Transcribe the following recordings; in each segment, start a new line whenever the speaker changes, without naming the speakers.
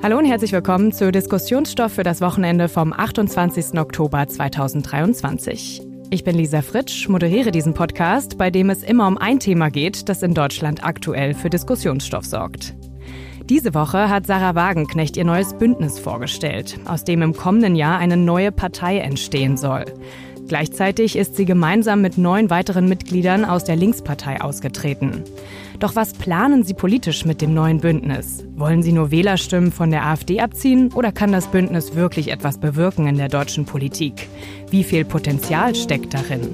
Hallo und herzlich willkommen zu Diskussionsstoff für das Wochenende vom 28. Oktober 2023. Ich bin Lisa Fritsch, moderiere diesen Podcast, bei dem es immer um ein Thema geht, das in Deutschland aktuell für Diskussionsstoff sorgt. Diese Woche hat Sarah Wagenknecht ihr neues Bündnis vorgestellt, aus dem im kommenden Jahr eine neue Partei entstehen soll. Gleichzeitig ist sie gemeinsam mit neun weiteren Mitgliedern aus der Linkspartei ausgetreten. Doch was planen Sie politisch mit dem neuen Bündnis? Wollen Sie nur Wählerstimmen von der AfD abziehen oder kann das Bündnis wirklich etwas bewirken in der deutschen Politik? Wie viel Potenzial steckt darin?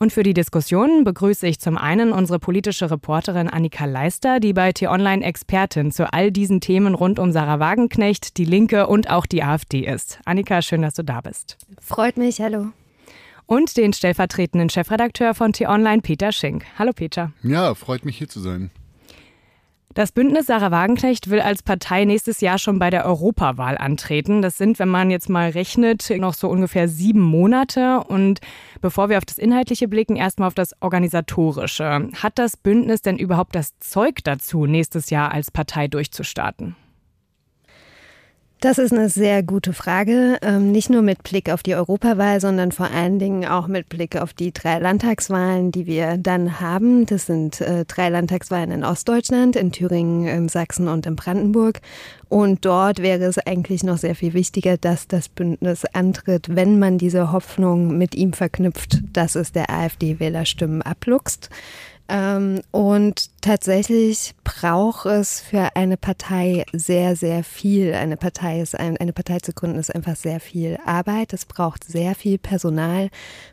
Und für die Diskussion begrüße ich zum einen unsere politische Reporterin Annika Leister, die bei T-Online Expertin zu all diesen Themen rund um Sarah Wagenknecht, die Linke und auch die AfD ist. Annika, schön, dass du da bist.
Freut mich, hallo
und den stellvertretenden Chefredakteur von T-Online, Peter Schink. Hallo Peter.
Ja, freut mich hier zu sein.
Das Bündnis Sarah Wagenknecht will als Partei nächstes Jahr schon bei der Europawahl antreten. Das sind, wenn man jetzt mal rechnet, noch so ungefähr sieben Monate. Und bevor wir auf das Inhaltliche blicken, erstmal auf das Organisatorische. Hat das Bündnis denn überhaupt das Zeug dazu, nächstes Jahr als Partei durchzustarten?
Das ist eine sehr gute Frage. Ähm, nicht nur mit Blick auf die Europawahl, sondern vor allen Dingen auch mit Blick auf die drei Landtagswahlen, die wir dann haben. Das sind äh, drei Landtagswahlen in Ostdeutschland, in Thüringen, in Sachsen und in Brandenburg. Und dort wäre es eigentlich noch sehr viel wichtiger, dass das Bündnis antritt, wenn man diese Hoffnung mit ihm verknüpft, dass es der AfD-Wählerstimmen abluchst. Ähm, und tatsächlich braucht es für eine Partei sehr, sehr viel. Eine Partei ist ein, eine Partei zu gründen ist einfach sehr viel Arbeit. Es braucht sehr viel Personal.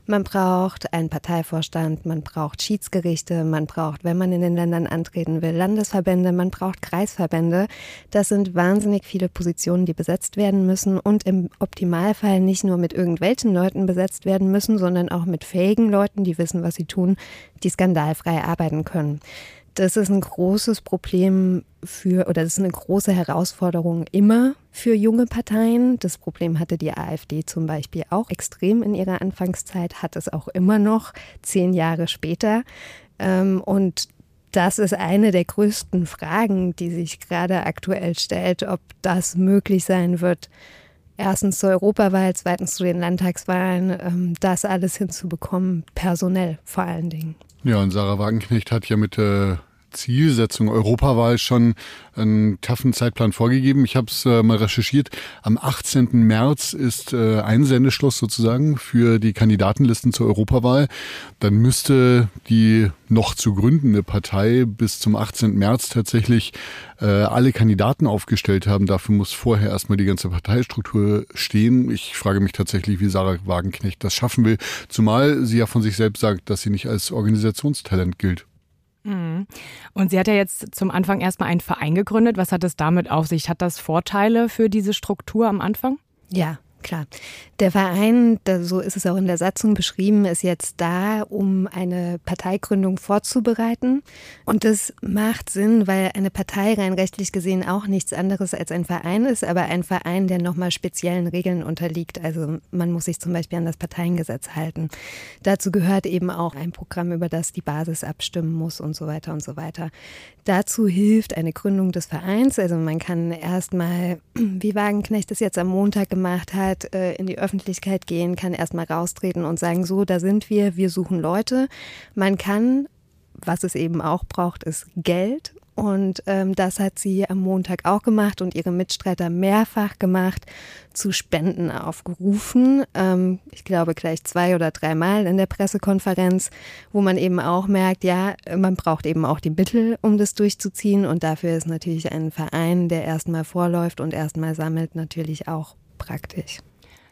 Man braucht einen Parteivorstand, man braucht Schiedsgerichte, man braucht, wenn man in den Ländern antreten will, Landesverbände, man braucht Kreisverbände. Das sind wahnsinnig viele Positionen, die besetzt werden müssen und im Optimalfall nicht nur mit irgendwelchen Leuten besetzt werden müssen, sondern auch mit fähigen Leuten, die wissen, was sie tun, die skandalfrei arbeiten können. Das ist ein großes Problem für, oder das ist eine große Herausforderung immer für junge Parteien. Das Problem hatte die AfD zum Beispiel auch extrem in ihrer Anfangszeit, hat es auch immer noch, zehn Jahre später. Ähm, und das ist eine der größten Fragen, die sich gerade aktuell stellt, ob das möglich sein wird, erstens zur Europawahl, zweitens zu den Landtagswahlen, ähm, das alles hinzubekommen, personell vor allen Dingen.
Ja, und Sarah Wagenknecht hat ja mit der Zielsetzung Europawahl schon einen taffen Zeitplan vorgegeben. Ich habe es äh, mal recherchiert. Am 18. März ist äh, Einsendeschluss sozusagen für die Kandidatenlisten zur Europawahl. Dann müsste die noch zu gründende Partei bis zum 18. März tatsächlich äh, alle Kandidaten aufgestellt haben. Dafür muss vorher erstmal die ganze Parteistruktur stehen. Ich frage mich tatsächlich, wie Sarah Wagenknecht das schaffen will, zumal sie ja von sich selbst sagt, dass sie nicht als Organisationstalent gilt.
Mhm. Und sie hat ja jetzt zum Anfang erstmal einen Verein gegründet. Was hat es damit auf sich? Hat das Vorteile für diese Struktur am Anfang?
Ja, Klar. Der Verein, so ist es auch in der Satzung beschrieben, ist jetzt da, um eine Parteigründung vorzubereiten. Und das macht Sinn, weil eine Partei rein rechtlich gesehen auch nichts anderes als ein Verein ist, aber ein Verein, der nochmal speziellen Regeln unterliegt. Also man muss sich zum Beispiel an das Parteiengesetz halten. Dazu gehört eben auch ein Programm, über das die Basis abstimmen muss und so weiter und so weiter. Dazu hilft eine Gründung des Vereins. Also man kann erstmal, wie Wagenknecht es jetzt am Montag gemacht hat, Öffentlichkeit, äh, in die Öffentlichkeit gehen, kann erstmal raustreten und sagen, so, da sind wir, wir suchen Leute. Man kann, was es eben auch braucht, ist Geld. Und ähm, das hat sie am Montag auch gemacht und ihre Mitstreiter mehrfach gemacht, zu Spenden aufgerufen. Ähm, ich glaube gleich zwei oder dreimal in der Pressekonferenz, wo man eben auch merkt, ja, man braucht eben auch die Mittel, um das durchzuziehen. Und dafür ist natürlich ein Verein, der erstmal vorläuft und erstmal sammelt, natürlich auch praktisch.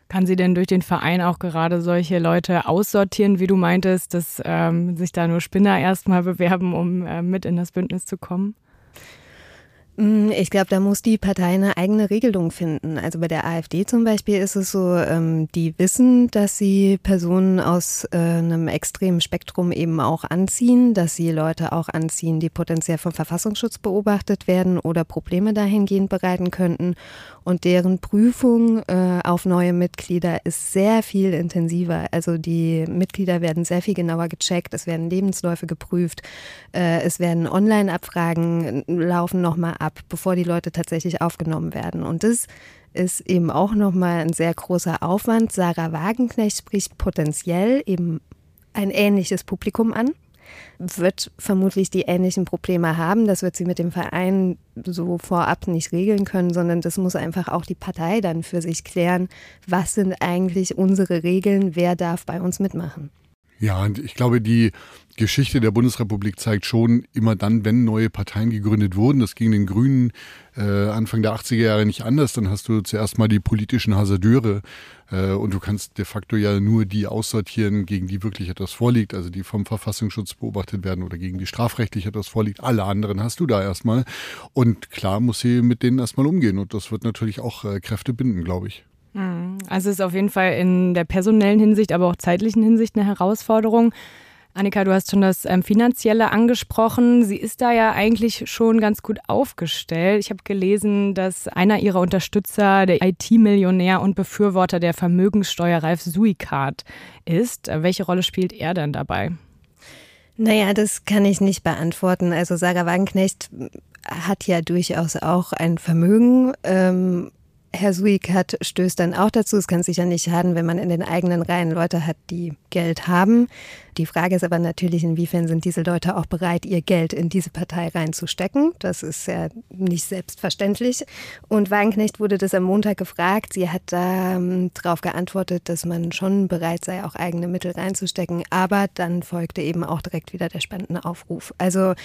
Kann sie denn durch den Verein auch gerade solche Leute aussortieren, wie du meintest, dass ähm, sich da nur Spinner erstmal bewerben, um äh, mit in das Bündnis zu kommen?
Mm, ich glaube, da muss die Partei eine eigene Regelung finden. Also bei der AfD zum Beispiel ist es so, ähm, die wissen, dass sie Personen aus äh, einem extremen Spektrum eben auch anziehen, dass sie Leute auch anziehen, die potenziell vom Verfassungsschutz beobachtet werden oder Probleme dahingehend bereiten könnten. Und deren Prüfung äh, auf neue Mitglieder ist sehr viel intensiver. Also die Mitglieder werden sehr viel genauer gecheckt, es werden Lebensläufe geprüft, äh, es werden Online-Abfragen laufen nochmal ab, bevor die Leute tatsächlich aufgenommen werden. Und das ist eben auch nochmal ein sehr großer Aufwand. Sarah Wagenknecht spricht potenziell eben ein ähnliches Publikum an wird vermutlich die ähnlichen Probleme haben. Das wird sie mit dem Verein so vorab nicht regeln können, sondern das muss einfach auch die Partei dann für sich klären. Was sind eigentlich unsere Regeln? Wer darf bei uns mitmachen?
Ja, ich glaube, die Geschichte der Bundesrepublik zeigt schon, immer dann, wenn neue Parteien gegründet wurden, das ging den Grünen äh, Anfang der 80er Jahre nicht anders, dann hast du zuerst mal die politischen Hasardeure äh, und du kannst de facto ja nur die aussortieren, gegen die wirklich etwas vorliegt, also die vom Verfassungsschutz beobachtet werden oder gegen die strafrechtlich etwas vorliegt. Alle anderen hast du da erstmal. Und klar muss sie mit denen erstmal umgehen und das wird natürlich auch äh, Kräfte binden, glaube ich.
Mhm. Also es ist auf jeden Fall in der personellen Hinsicht, aber auch zeitlichen Hinsicht eine Herausforderung. Annika, du hast schon das ähm, Finanzielle angesprochen. Sie ist da ja eigentlich schon ganz gut aufgestellt. Ich habe gelesen, dass einer ihrer Unterstützer der IT-Millionär und Befürworter der Vermögenssteuer Ralf Suikart ist. Welche Rolle spielt er denn dabei?
Naja, das kann ich nicht beantworten. Also Sarah Wagenknecht hat ja durchaus auch ein Vermögen. Ähm, Herr Suikat stößt dann auch dazu, es kann sicher nicht schaden, wenn man in den eigenen Reihen Leute hat, die Geld haben. Die Frage ist aber natürlich, inwiefern sind diese Leute auch bereit, ihr Geld in diese Partei reinzustecken. Das ist ja nicht selbstverständlich. Und Wagenknecht wurde das am Montag gefragt. Sie hat da ähm, darauf geantwortet, dass man schon bereit sei, auch eigene Mittel reinzustecken. Aber dann folgte eben auch direkt wieder der Spendenaufruf. Also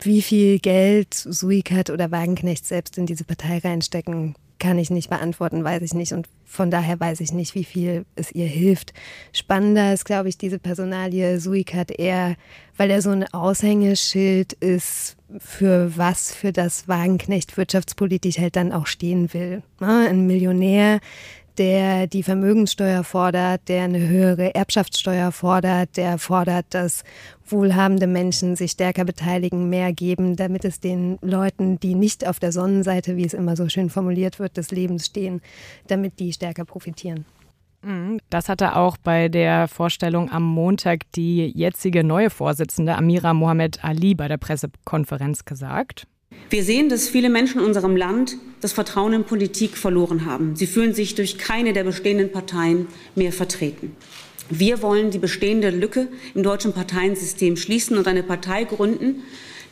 wie viel Geld Suikat oder Wagenknecht selbst in diese Partei reinstecken, kann ich nicht beantworten, weiß ich nicht. Und von daher weiß ich nicht, wie viel es ihr hilft. Spannender ist, glaube ich, diese Personalie Suikat eher, weil er so ein Aushängeschild ist, für was für das Wagenknecht wirtschaftspolitisch halt dann auch stehen will. Ein Millionär, der die Vermögenssteuer fordert, der eine höhere Erbschaftssteuer fordert, der fordert, dass wohlhabende Menschen sich stärker beteiligen, mehr geben, damit es den Leuten, die nicht auf der Sonnenseite, wie es immer so schön formuliert wird, des Lebens stehen, damit die stärker profitieren.
Mhm. Das hatte auch bei der Vorstellung am Montag die jetzige neue Vorsitzende Amira Mohamed Ali bei der Pressekonferenz gesagt.
Wir sehen, dass viele Menschen in unserem Land das Vertrauen in Politik verloren haben. Sie fühlen sich durch keine der bestehenden Parteien mehr vertreten. Wir wollen die bestehende Lücke im deutschen Parteiensystem schließen und eine Partei gründen,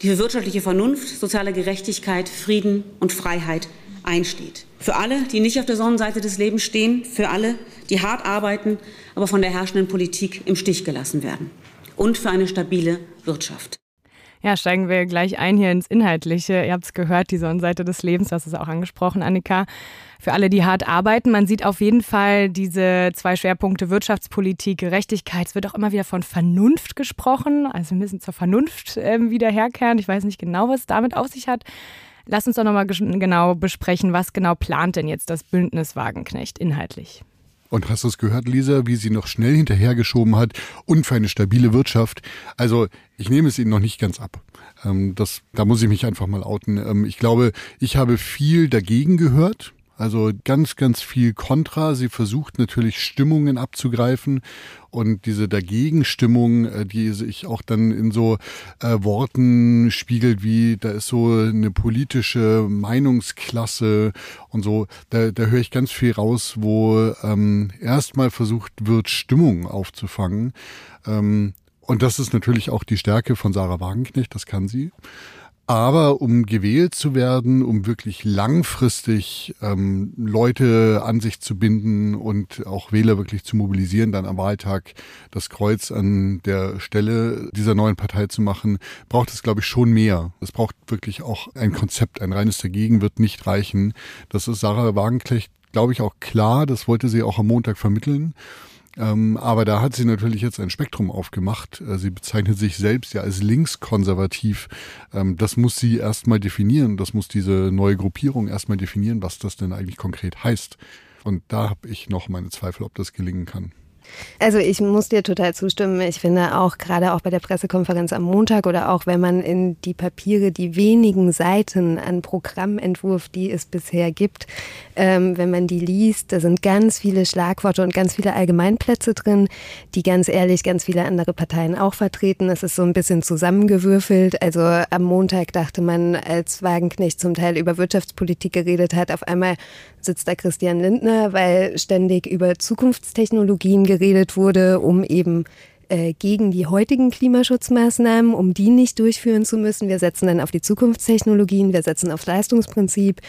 die für wirtschaftliche Vernunft, soziale Gerechtigkeit, Frieden und Freiheit einsteht. Für alle, die nicht auf der Sonnenseite des Lebens stehen, für alle, die hart arbeiten, aber von der herrschenden Politik im Stich gelassen werden. Und für eine stabile Wirtschaft.
Ja, steigen wir gleich ein hier ins Inhaltliche. Ihr habt es gehört, die Sonnenseite des Lebens, das ist auch angesprochen, Annika. Für alle, die hart arbeiten, man sieht auf jeden Fall diese zwei Schwerpunkte Wirtschaftspolitik, Gerechtigkeit. Es wird auch immer wieder von Vernunft gesprochen. Also wir müssen zur Vernunft äh, wieder herkehren. Ich weiß nicht genau, was es damit auf sich hat. Lass uns doch nochmal genau besprechen, was genau plant denn jetzt das Bündnis Wagenknecht inhaltlich?
Und hast du es gehört, Lisa, wie sie noch schnell hinterhergeschoben hat und für eine stabile Wirtschaft? Also ich nehme es Ihnen noch nicht ganz ab. Ähm, das, da muss ich mich einfach mal outen. Ähm, ich glaube, ich habe viel dagegen gehört. Also ganz, ganz viel Kontra. Sie versucht natürlich Stimmungen abzugreifen und diese Dagegenstimmung, äh, die sich auch dann in so äh, Worten spiegelt, wie da ist so eine politische Meinungsklasse und so, da, da höre ich ganz viel raus, wo ähm, erstmal versucht wird, Stimmung aufzufangen. Ähm, und das ist natürlich auch die Stärke von Sarah Wagenknecht, das kann sie. Aber um gewählt zu werden, um wirklich langfristig ähm, Leute an sich zu binden und auch Wähler wirklich zu mobilisieren, dann am Wahltag das Kreuz an der Stelle dieser neuen Partei zu machen, braucht es, glaube ich, schon mehr. Es braucht wirklich auch ein Konzept. Ein reines Dagegen wird nicht reichen. Das ist Sarah Wagenknecht, glaube ich, auch klar. Das wollte sie auch am Montag vermitteln. Ähm, aber da hat sie natürlich jetzt ein Spektrum aufgemacht. Äh, sie bezeichnet sich selbst ja als linkskonservativ. Ähm, das muss sie erstmal definieren. Das muss diese neue Gruppierung erstmal definieren, was das denn eigentlich konkret heißt. Und da habe ich noch meine Zweifel, ob das gelingen kann.
Also ich muss dir total zustimmen. Ich finde auch gerade auch bei der Pressekonferenz am Montag oder auch wenn man in die Papiere, die wenigen Seiten an Programmentwurf, die es bisher gibt, ähm, wenn man die liest, da sind ganz viele Schlagworte und ganz viele Allgemeinplätze drin, die ganz ehrlich ganz viele andere Parteien auch vertreten. Es ist so ein bisschen zusammengewürfelt. Also am Montag dachte man, als Wagenknecht zum Teil über Wirtschaftspolitik geredet hat, auf einmal sitzt da Christian Lindner, weil ständig über Zukunftstechnologien geredet wurde, um eben äh, gegen die heutigen Klimaschutzmaßnahmen, um die nicht durchführen zu müssen. Wir setzen dann auf die Zukunftstechnologien, wir setzen aufs Leistungsprinzip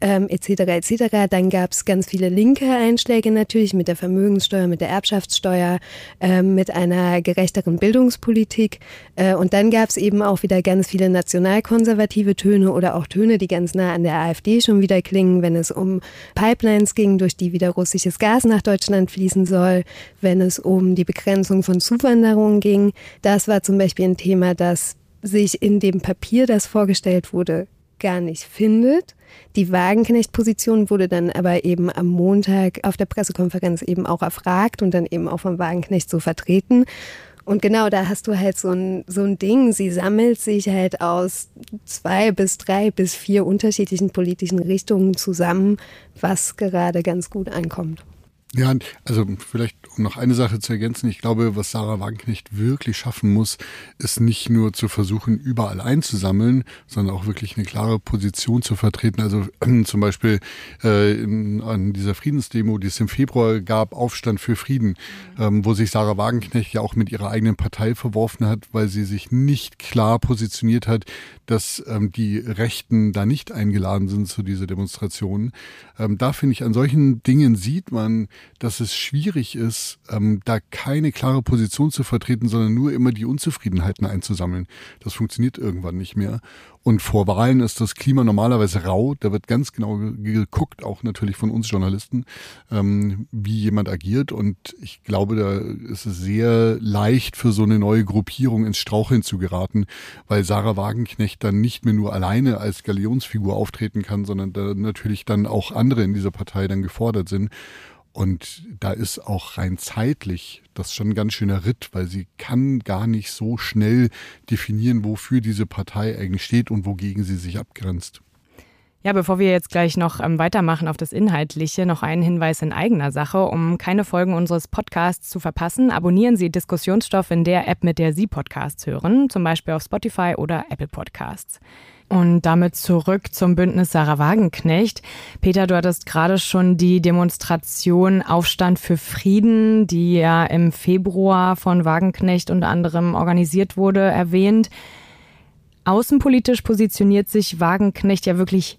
ähm, etc. etc. Dann gab es ganz viele linke Einschläge natürlich mit der Vermögenssteuer, mit der Erbschaftssteuer, äh, mit einer gerechteren Bildungspolitik. Äh, und dann gab es eben auch wieder ganz viele nationalkonservative Töne oder auch Töne, die ganz nah an der AfD schon wieder klingen, wenn es um Pipelines ging, durch die wieder russisches Gas nach Deutschland fließen soll, wenn es um die Begrenzung von Zuwanderung Zuwanderung ging. Das war zum Beispiel ein Thema, das sich in dem Papier, das vorgestellt wurde, gar nicht findet. Die Wagenknecht-Position wurde dann aber eben am Montag auf der Pressekonferenz eben auch erfragt und dann eben auch vom Wagenknecht so vertreten. Und genau da hast du halt so ein, so ein Ding. Sie sammelt sich halt aus zwei bis drei bis vier unterschiedlichen politischen Richtungen zusammen, was gerade ganz gut ankommt.
Ja, also vielleicht um noch eine Sache zu ergänzen. Ich glaube, was Sarah Wagenknecht wirklich schaffen muss, ist nicht nur zu versuchen, überall einzusammeln, sondern auch wirklich eine klare Position zu vertreten. Also äh, zum Beispiel äh, in, an dieser Friedensdemo, die es im Februar gab, Aufstand für Frieden, ähm, wo sich Sarah Wagenknecht ja auch mit ihrer eigenen Partei verworfen hat, weil sie sich nicht klar positioniert hat, dass ähm, die Rechten da nicht eingeladen sind zu dieser Demonstration. Ähm, da finde ich, an solchen Dingen sieht man, dass es schwierig ist, ähm, da keine klare Position zu vertreten, sondern nur immer die Unzufriedenheiten einzusammeln. Das funktioniert irgendwann nicht mehr. Und vor Wahlen ist das Klima normalerweise rau. Da wird ganz genau geguckt, auch natürlich von uns Journalisten, ähm, wie jemand agiert. Und ich glaube, da ist es sehr leicht für so eine neue Gruppierung ins Straucheln zu geraten, weil Sarah Wagenknecht dann nicht mehr nur alleine als Galionsfigur auftreten kann, sondern da natürlich dann auch andere in dieser Partei dann gefordert sind. Und da ist auch rein zeitlich das schon ein ganz schöner Ritt, weil sie kann gar nicht so schnell definieren, wofür diese Partei eigentlich steht und wogegen sie sich abgrenzt.
Ja, bevor wir jetzt gleich noch ähm, weitermachen auf das Inhaltliche, noch einen Hinweis in eigener Sache. Um keine Folgen unseres Podcasts zu verpassen, abonnieren Sie Diskussionsstoff in der App, mit der Sie Podcasts hören, zum Beispiel auf Spotify oder Apple Podcasts. Und damit zurück zum Bündnis Sarah Wagenknecht. Peter, du hattest gerade schon die Demonstration Aufstand für Frieden, die ja im Februar von Wagenknecht unter anderem organisiert wurde, erwähnt. Außenpolitisch positioniert sich Wagenknecht ja wirklich,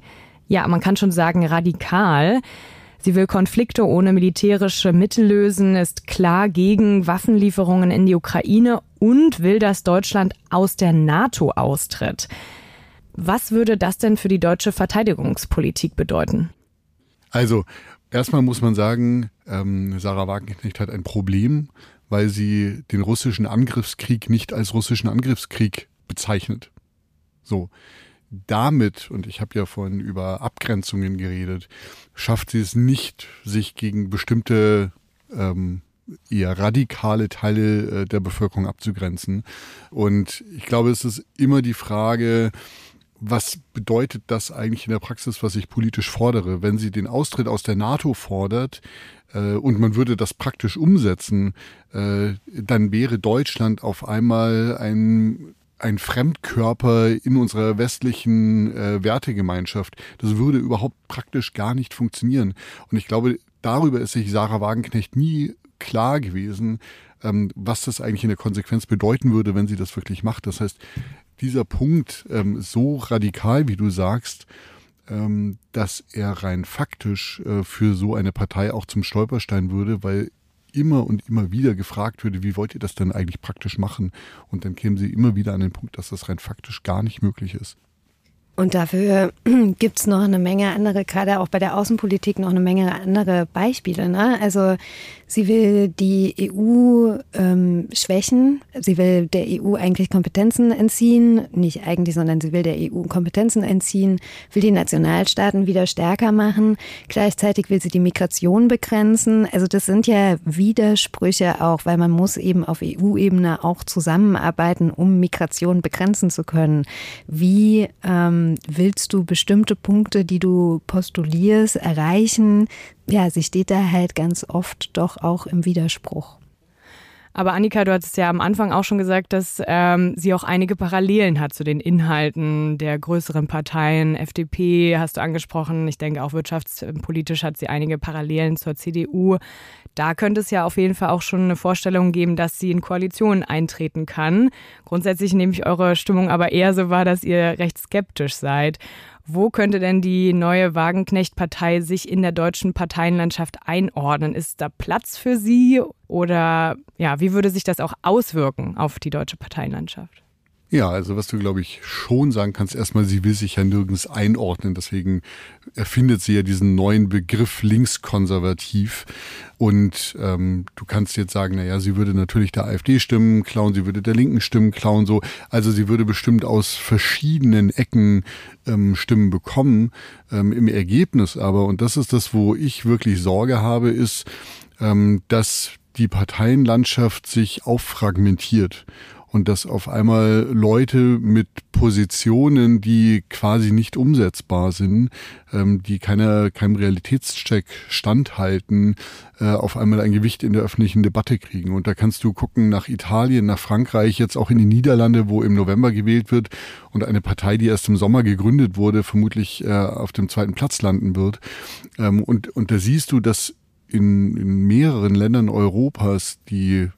ja, man kann schon sagen, radikal. Sie will Konflikte ohne militärische Mittel lösen, ist klar gegen Waffenlieferungen in die Ukraine und will, dass Deutschland aus der NATO austritt. Was würde das denn für die deutsche Verteidigungspolitik bedeuten?
Also, erstmal muss man sagen, ähm, Sarah Wagenknecht hat ein Problem, weil sie den russischen Angriffskrieg nicht als russischen Angriffskrieg bezeichnet. So. Damit, und ich habe ja vorhin über Abgrenzungen geredet, schafft sie es nicht, sich gegen bestimmte ähm, eher radikale Teile äh, der Bevölkerung abzugrenzen. Und ich glaube, es ist immer die Frage, was bedeutet das eigentlich in der Praxis, was ich politisch fordere? Wenn sie den Austritt aus der NATO fordert äh, und man würde das praktisch umsetzen, äh, dann wäre Deutschland auf einmal ein ein Fremdkörper in unserer westlichen äh, Wertegemeinschaft. Das würde überhaupt praktisch gar nicht funktionieren. Und ich glaube, darüber ist sich Sarah Wagenknecht nie klar gewesen, ähm, was das eigentlich in der Konsequenz bedeuten würde, wenn sie das wirklich macht. Das heißt, dieser Punkt ähm, so radikal, wie du sagst, ähm, dass er rein faktisch äh, für so eine Partei auch zum Stolperstein würde, weil immer und immer wieder gefragt würde, wie wollt ihr das denn eigentlich praktisch machen? Und dann kämen sie immer wieder an den Punkt, dass das rein faktisch gar nicht möglich ist.
Und dafür gibt es noch eine Menge andere, gerade auch bei der Außenpolitik noch eine Menge andere Beispiele. Ne? Also sie will die EU ähm, schwächen, sie will der EU eigentlich Kompetenzen entziehen, nicht eigentlich, sondern sie will der EU Kompetenzen entziehen, will die Nationalstaaten wieder stärker machen, gleichzeitig will sie die Migration begrenzen. Also das sind ja Widersprüche auch, weil man muss eben auf EU-Ebene auch zusammenarbeiten, um Migration begrenzen zu können. Wie ähm, willst du bestimmte Punkte, die du postulierst, erreichen? Ja, sie steht da halt ganz oft doch auch im Widerspruch.
Aber Annika, du hattest ja am Anfang auch schon gesagt, dass ähm, sie auch einige Parallelen hat zu den Inhalten der größeren Parteien. FDP hast du angesprochen. Ich denke, auch wirtschaftspolitisch hat sie einige Parallelen zur CDU. Da könnte es ja auf jeden Fall auch schon eine Vorstellung geben, dass sie in Koalitionen eintreten kann. Grundsätzlich nehme ich eure Stimmung aber eher so wahr, dass ihr recht skeptisch seid. Wo könnte denn die neue Wagenknecht-Partei sich in der deutschen Parteienlandschaft einordnen? Ist da Platz für sie oder ja, wie würde sich das auch auswirken auf die deutsche Parteienlandschaft?
Ja, also was du, glaube ich, schon sagen kannst, erstmal, sie will sich ja nirgends einordnen. Deswegen erfindet sie ja diesen neuen Begriff linkskonservativ. Und ähm, du kannst jetzt sagen, naja, sie würde natürlich der AfD Stimmen klauen, sie würde der Linken Stimmen klauen, so. Also sie würde bestimmt aus verschiedenen Ecken ähm, Stimmen bekommen. Ähm, Im Ergebnis aber, und das ist das, wo ich wirklich Sorge habe, ist, ähm, dass die Parteienlandschaft sich auffragmentiert und dass auf einmal Leute mit Positionen, die quasi nicht umsetzbar sind, ähm, die keiner, keinem Realitätscheck standhalten, äh, auf einmal ein Gewicht in der öffentlichen Debatte kriegen. Und da kannst du gucken nach Italien, nach Frankreich, jetzt auch in die Niederlande, wo im November gewählt wird und eine Partei, die erst im Sommer gegründet wurde, vermutlich äh, auf dem zweiten Platz landen wird. Ähm, und, und da siehst du, dass in, in mehreren Ländern Europas die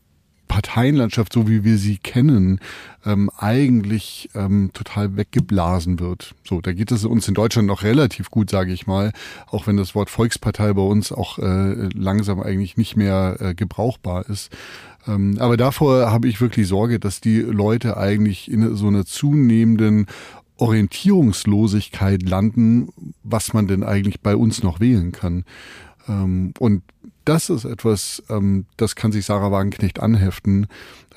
Parteienlandschaft, so wie wir sie kennen, ähm, eigentlich ähm, total weggeblasen wird. So, da geht es uns in Deutschland noch relativ gut, sage ich mal, auch wenn das Wort Volkspartei bei uns auch äh, langsam eigentlich nicht mehr äh, gebrauchbar ist. Ähm, aber davor habe ich wirklich Sorge, dass die Leute eigentlich in so einer zunehmenden Orientierungslosigkeit landen, was man denn eigentlich bei uns noch wählen kann. Ähm, und das ist etwas, ähm, das kann sich Sarah Wagenknecht anheften,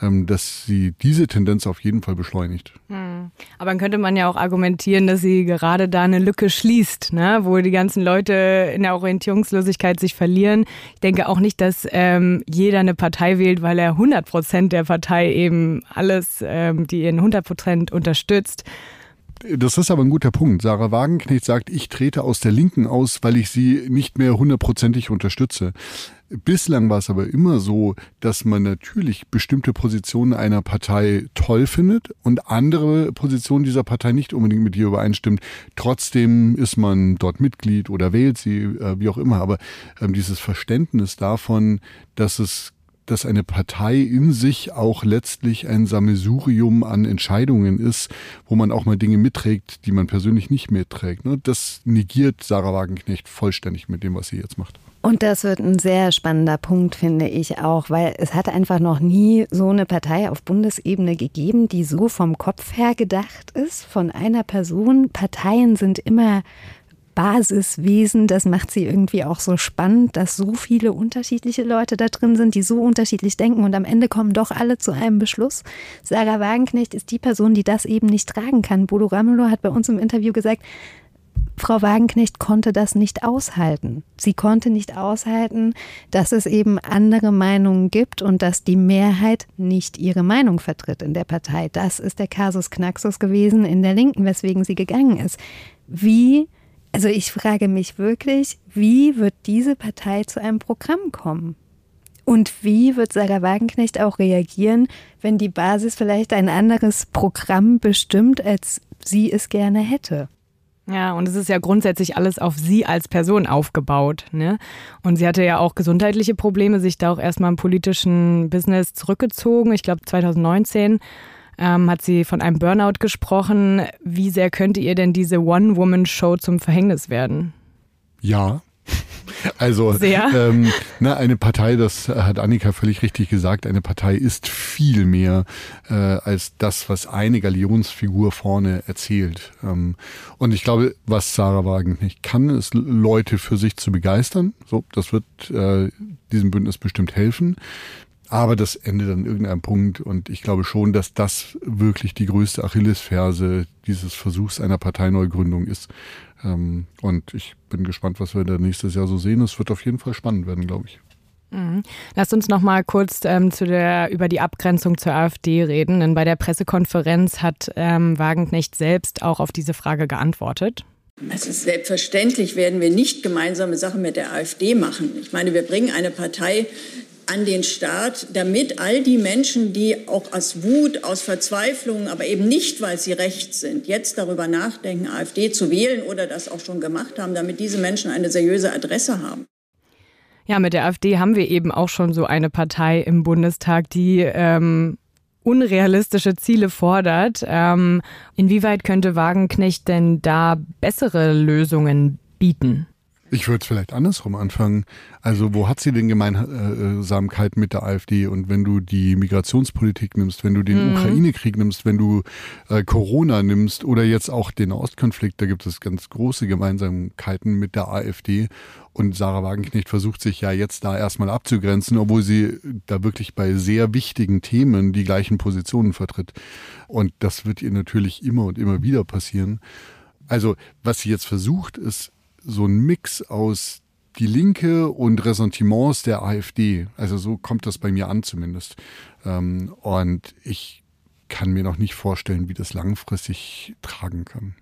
ähm, dass sie diese Tendenz auf jeden Fall beschleunigt.
Hm. Aber dann könnte man ja auch argumentieren, dass sie gerade da eine Lücke schließt, ne? wo die ganzen Leute in der Orientierungslosigkeit sich verlieren. Ich denke auch nicht, dass ähm, jeder eine Partei wählt, weil er 100 Prozent der Partei eben alles, ähm, die ihn 100 Prozent unterstützt,
das ist aber ein guter Punkt. Sarah Wagenknecht sagt, ich trete aus der Linken aus, weil ich sie nicht mehr hundertprozentig unterstütze. Bislang war es aber immer so, dass man natürlich bestimmte Positionen einer Partei toll findet und andere Positionen dieser Partei nicht unbedingt mit ihr übereinstimmt. Trotzdem ist man dort Mitglied oder wählt sie, äh, wie auch immer. Aber ähm, dieses Verständnis davon, dass es dass eine Partei in sich auch letztlich ein Sammelsurium an Entscheidungen ist, wo man auch mal Dinge mitträgt, die man persönlich nicht mitträgt. Ne? Das negiert Sarah Wagenknecht vollständig mit dem, was sie jetzt macht.
Und das wird ein sehr spannender Punkt, finde ich auch, weil es hat einfach noch nie so eine Partei auf Bundesebene gegeben, die so vom Kopf her gedacht ist, von einer Person. Parteien sind immer Basiswesen. Das macht sie irgendwie auch so spannend, dass so viele unterschiedliche Leute da drin sind, die so unterschiedlich denken und am Ende kommen doch alle zu einem Beschluss. Sarah Wagenknecht ist die Person, die das eben nicht tragen kann. Bodo Ramelow hat bei uns im Interview gesagt, Frau Wagenknecht konnte das nicht aushalten. Sie konnte nicht aushalten, dass es eben andere Meinungen gibt und dass die Mehrheit nicht ihre Meinung vertritt in der Partei. Das ist der Kasus Knaxus gewesen in der Linken, weswegen sie gegangen ist. Wie also ich frage mich wirklich, wie wird diese Partei zu einem Programm kommen? Und wie wird Sarah Wagenknecht auch reagieren, wenn die Basis vielleicht ein anderes Programm bestimmt, als sie es gerne hätte?
Ja, und es ist ja grundsätzlich alles auf sie als Person aufgebaut. Ne? Und sie hatte ja auch gesundheitliche Probleme, sich da auch erstmal im politischen Business zurückgezogen. Ich glaube 2019 ähm, hat sie von einem Burnout gesprochen. Wie sehr könnte ihr denn diese One-Woman-Show zum Verhängnis werden?
Ja. Also ähm, na, eine Partei, das hat Annika völlig richtig gesagt, eine Partei ist viel mehr äh, als das, was eine Galionsfigur vorne erzählt. Ähm, und ich glaube, was Sarah Wagen nicht kann, ist Leute für sich zu begeistern. So, das wird äh, diesem Bündnis bestimmt helfen. Aber das endet an irgendeinem Punkt und ich glaube schon, dass das wirklich die größte Achillesferse dieses Versuchs einer Parteineugründung ist. Ähm, und ich bin gespannt, was wir da nächstes Jahr so sehen. Es wird auf jeden Fall spannend werden, glaube ich.
Mhm. Lasst uns noch mal kurz ähm, zu der, über die Abgrenzung zur AfD reden. Denn bei der Pressekonferenz hat ähm, Wagenknecht selbst auch auf diese Frage geantwortet.
Also selbstverständlich werden wir nicht gemeinsame Sachen mit der AfD machen. Ich meine, wir bringen eine Partei an den Staat, damit all die Menschen, die auch aus Wut, aus Verzweiflung, aber eben nicht, weil sie rechts sind, jetzt darüber nachdenken, AfD zu wählen oder das auch schon gemacht haben, damit diese Menschen eine seriöse Adresse haben.
Ja, mit der AfD haben wir eben auch schon so eine Partei im Bundestag, die ähm, unrealistische Ziele fordert. Ähm, inwieweit könnte Wagenknecht denn da bessere Lösungen bieten?
Ich würde es vielleicht andersrum anfangen. Also wo hat sie denn Gemeinsamkeit mit der AfD? Und wenn du die Migrationspolitik nimmst, wenn du den mhm. Ukraine-Krieg nimmst, wenn du äh, Corona nimmst oder jetzt auch den Ostkonflikt, da gibt es ganz große Gemeinsamkeiten mit der AfD. Und Sarah Wagenknecht versucht sich ja jetzt da erstmal abzugrenzen, obwohl sie da wirklich bei sehr wichtigen Themen die gleichen Positionen vertritt. Und das wird ihr natürlich immer und immer wieder passieren. Also was sie jetzt versucht, ist so ein Mix aus die Linke und Ressentiments der AfD. Also so kommt das bei mir an zumindest. Ähm, und ich kann mir noch nicht vorstellen, wie das langfristig tragen kann.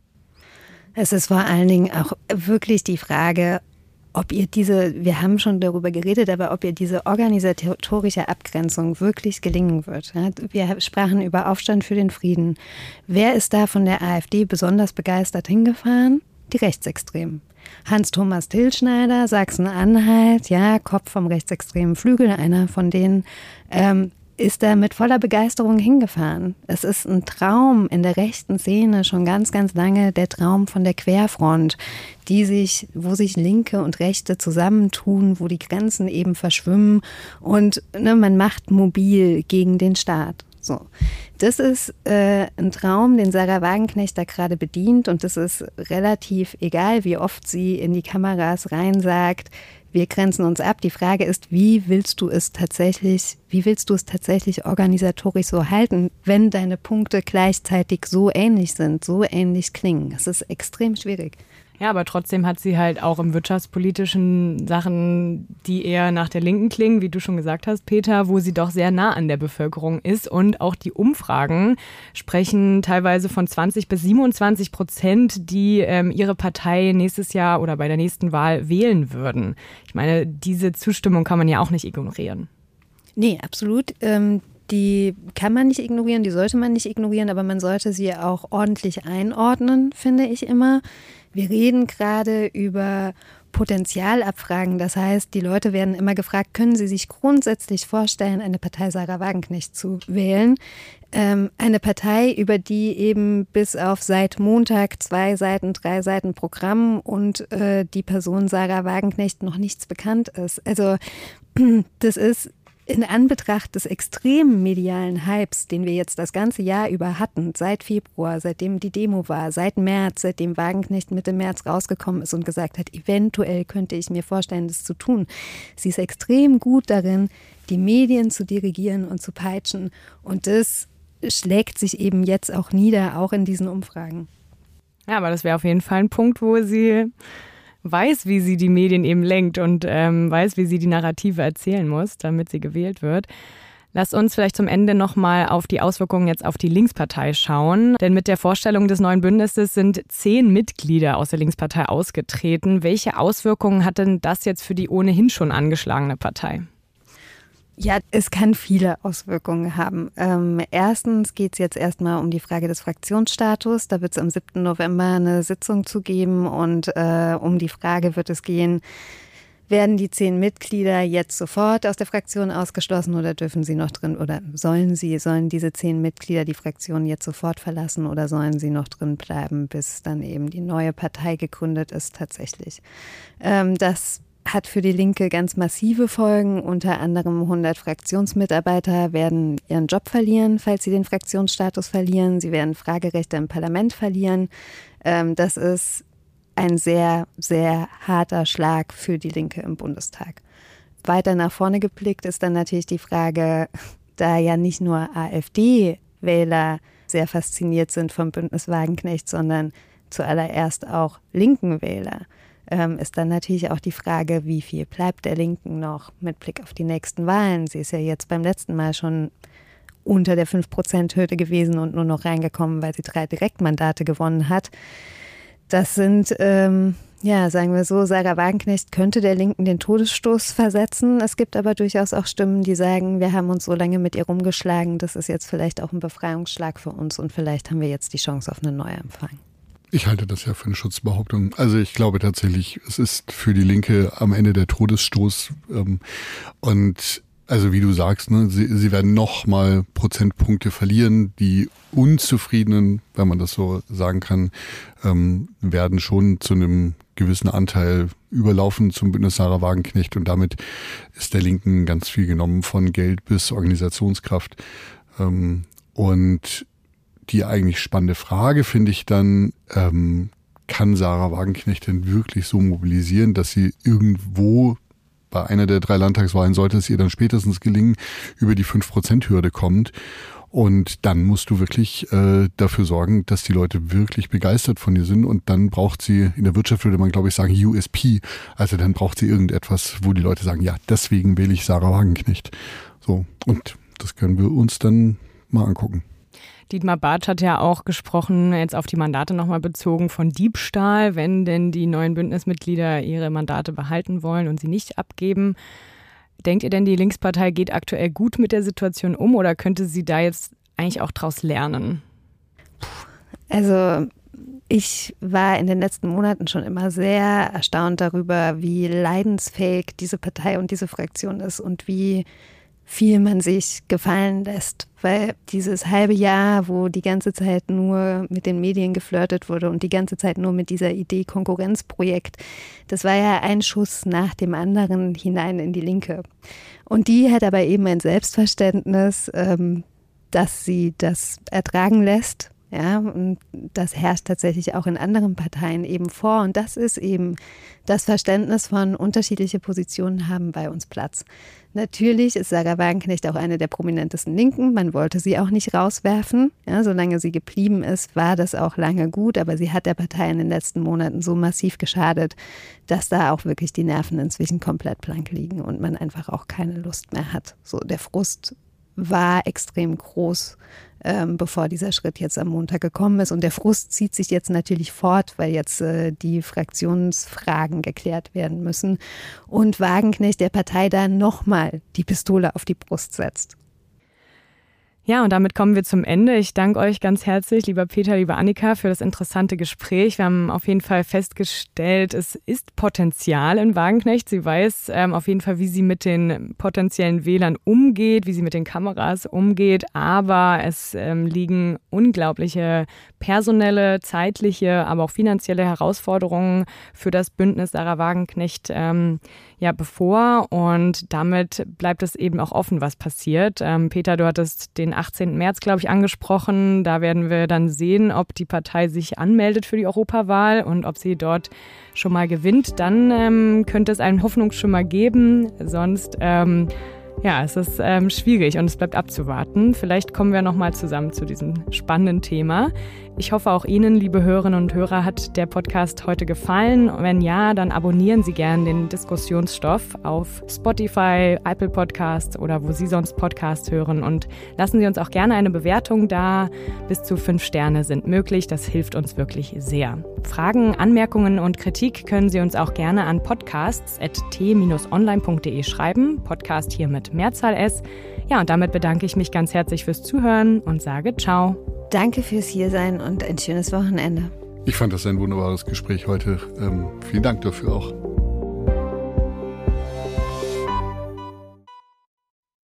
Es ist vor allen Dingen auch wirklich die Frage, ob ihr diese, wir haben schon darüber geredet, aber ob ihr diese organisatorische Abgrenzung wirklich gelingen wird. Wir sprachen über Aufstand für den Frieden. Wer ist da von der AfD besonders begeistert hingefahren? Die Rechtsextremen. Hans-Thomas Tilschneider, Sachsen-Anhalt, ja, Kopf vom rechtsextremen Flügel, einer von denen, ähm, ist da mit voller Begeisterung hingefahren. Es ist ein Traum in der rechten Szene schon ganz, ganz lange, der Traum von der Querfront, die sich, wo sich Linke und Rechte zusammentun, wo die Grenzen eben verschwimmen und ne, man macht mobil gegen den Staat. So. Das ist äh, ein Traum, den Sarah Wagenknecht da gerade bedient und das ist relativ egal, wie oft sie in die Kameras rein sagt, wir grenzen uns ab. Die Frage ist, wie willst du es tatsächlich, wie willst du es tatsächlich organisatorisch so halten, wenn deine Punkte gleichzeitig so ähnlich sind, so ähnlich klingen? Das ist extrem schwierig.
Ja, aber trotzdem hat sie halt auch im wirtschaftspolitischen Sachen, die eher nach der Linken klingen, wie du schon gesagt hast, Peter, wo sie doch sehr nah an der Bevölkerung ist. Und auch die Umfragen sprechen teilweise von 20 bis 27 Prozent, die ähm, ihre Partei nächstes Jahr oder bei der nächsten Wahl wählen würden. Ich meine, diese Zustimmung kann man ja auch nicht ignorieren.
Nee, absolut. Ähm die kann man nicht ignorieren, die sollte man nicht ignorieren, aber man sollte sie auch ordentlich einordnen, finde ich immer. Wir reden gerade über Potenzialabfragen. Das heißt, die Leute werden immer gefragt, können sie sich grundsätzlich vorstellen, eine Partei Sarah Wagenknecht zu wählen? Ähm, eine Partei, über die eben bis auf seit Montag zwei Seiten, drei Seiten Programm und äh, die Person Sarah Wagenknecht noch nichts bekannt ist. Also das ist in Anbetracht des extremen medialen Hypes, den wir jetzt das ganze Jahr über hatten, seit Februar, seitdem die Demo war, seit März, seitdem Wagenknecht Mitte März rausgekommen ist und gesagt hat, eventuell könnte ich mir vorstellen, das zu tun. Sie ist extrem gut darin, die Medien zu dirigieren und zu peitschen. Und das schlägt sich eben jetzt auch nieder, auch in diesen Umfragen.
Ja, aber das wäre auf jeden Fall ein Punkt, wo sie weiß, wie sie die Medien eben lenkt und ähm, weiß, wie sie die Narrative erzählen muss, damit sie gewählt wird. Lass uns vielleicht zum Ende nochmal auf die Auswirkungen jetzt auf die Linkspartei schauen. Denn mit der Vorstellung des neuen Bündnisses sind zehn Mitglieder aus der Linkspartei ausgetreten. Welche Auswirkungen hat denn das jetzt für die ohnehin schon angeschlagene Partei?
Ja, es kann viele Auswirkungen haben. Ähm, erstens geht es jetzt erstmal um die Frage des Fraktionsstatus. Da wird es am 7. November eine Sitzung zu geben und äh, um die Frage wird es gehen, werden die zehn Mitglieder jetzt sofort aus der Fraktion ausgeschlossen oder dürfen sie noch drin oder sollen sie, sollen diese zehn Mitglieder die Fraktion jetzt sofort verlassen oder sollen sie noch drin bleiben, bis dann eben die neue Partei gegründet ist tatsächlich? Ähm, das hat für die Linke ganz massive Folgen. Unter anderem 100 Fraktionsmitarbeiter werden ihren Job verlieren, falls sie den Fraktionsstatus verlieren. Sie werden Fragerechte im Parlament verlieren. Ähm, das ist ein sehr, sehr harter Schlag für die Linke im Bundestag. Weiter nach vorne geblickt ist dann natürlich die Frage, da ja nicht nur AfD-Wähler sehr fasziniert sind vom Bündnis Wagenknecht, sondern zuallererst auch linken Wähler ähm, ist dann natürlich auch die Frage, wie viel bleibt der Linken noch mit Blick auf die nächsten Wahlen. Sie ist ja jetzt beim letzten Mal schon unter der 5-Prozent-Hürde gewesen und nur noch reingekommen, weil sie drei Direktmandate gewonnen hat. Das sind, ähm, ja, sagen wir so, Sarah Wagenknecht könnte der Linken den Todesstoß versetzen. Es gibt aber durchaus auch Stimmen, die sagen, wir haben uns so lange mit ihr rumgeschlagen, das ist jetzt vielleicht auch ein Befreiungsschlag für uns und vielleicht haben wir jetzt die Chance auf einen Neuanfang.
Ich halte das ja für eine Schutzbehauptung. Also ich glaube tatsächlich, es ist für die Linke am Ende der Todesstoß. Ähm, und also wie du sagst, ne, sie, sie werden noch mal Prozentpunkte verlieren. Die Unzufriedenen, wenn man das so sagen kann, ähm, werden schon zu einem gewissen Anteil überlaufen zum Bündnis Sarah Wagenknecht und damit ist der Linken ganz viel genommen von Geld bis Organisationskraft. Ähm, und die eigentlich spannende Frage finde ich dann, ähm, kann Sarah Wagenknecht denn wirklich so mobilisieren, dass sie irgendwo bei einer der drei Landtagswahlen sollte es ihr dann spätestens gelingen, über die 5%-Hürde kommt. Und dann musst du wirklich äh, dafür sorgen, dass die Leute wirklich begeistert von dir sind. Und dann braucht sie, in der Wirtschaft würde man, glaube ich, sagen, USP. Also dann braucht sie irgendetwas, wo die Leute sagen, ja, deswegen wähle ich Sarah Wagenknecht. So, und das können wir uns dann mal angucken.
Dietmar Bartsch hat ja auch gesprochen, jetzt auf die Mandate nochmal bezogen, von Diebstahl, wenn denn die neuen Bündnismitglieder ihre Mandate behalten wollen und sie nicht abgeben. Denkt ihr denn, die Linkspartei geht aktuell gut mit der Situation um oder könnte sie da jetzt eigentlich auch daraus lernen?
Also ich war in den letzten Monaten schon immer sehr erstaunt darüber, wie leidensfähig diese Partei und diese Fraktion ist und wie viel man sich gefallen lässt. Weil dieses halbe Jahr, wo die ganze Zeit nur mit den Medien geflirtet wurde und die ganze Zeit nur mit dieser Idee Konkurrenzprojekt, das war ja ein Schuss nach dem anderen hinein in die Linke. Und die hat aber eben ein Selbstverständnis, ähm, dass sie das ertragen lässt ja, und das herrscht tatsächlich auch in anderen Parteien eben vor. Und das ist eben das Verständnis von unterschiedliche Positionen haben bei uns Platz. Natürlich ist Sarah Wagenknecht auch eine der prominentesten Linken. Man wollte sie auch nicht rauswerfen. Ja, solange sie geblieben ist, war das auch lange gut. Aber sie hat der Partei in den letzten Monaten so massiv geschadet, dass da auch wirklich die Nerven inzwischen komplett blank liegen und man einfach auch keine Lust mehr hat. So der Frust war extrem groß ähm, bevor dieser Schritt jetzt am Montag gekommen ist. Und der Frust zieht sich jetzt natürlich fort, weil jetzt äh, die Fraktionsfragen geklärt werden müssen. Und Wagenknecht der Partei da nochmal die Pistole auf die Brust setzt.
Ja, und damit kommen wir zum Ende. Ich danke euch ganz herzlich, lieber Peter, lieber Annika, für das interessante Gespräch. Wir haben auf jeden Fall festgestellt, es ist Potenzial in Wagenknecht. Sie weiß ähm, auf jeden Fall, wie sie mit den potenziellen Wählern umgeht, wie sie mit den Kameras umgeht. Aber es ähm, liegen unglaubliche personelle, zeitliche, aber auch finanzielle Herausforderungen für das Bündnis Sarah Wagenknecht ähm, ja bevor. Und damit bleibt es eben auch offen, was passiert. Ähm, Peter, du hattest den 18. März, glaube ich, angesprochen. Da werden wir dann sehen, ob die Partei sich anmeldet für die Europawahl und ob sie dort schon mal gewinnt. Dann ähm, könnte es einen Hoffnungsschimmer geben. Sonst ähm, ja, es ist ähm, schwierig und es bleibt abzuwarten. Vielleicht kommen wir nochmal zusammen zu diesem spannenden Thema. Ich hoffe, auch Ihnen, liebe Hörerinnen und Hörer, hat der Podcast heute gefallen. Wenn ja, dann abonnieren Sie gerne den Diskussionsstoff auf Spotify, Apple Podcasts oder wo Sie sonst Podcasts hören. Und lassen Sie uns auch gerne eine Bewertung da. Bis zu fünf Sterne sind möglich. Das hilft uns wirklich sehr. Fragen, Anmerkungen und Kritik können Sie uns auch gerne an podcasts.t-online.de schreiben. Podcast hier mit Mehrzahl S. Ja, und damit bedanke ich mich ganz herzlich fürs Zuhören und sage Ciao.
Danke fürs Hiersein und ein schönes Wochenende.
Ich fand das ein wunderbares Gespräch heute. Ähm, vielen Dank dafür auch.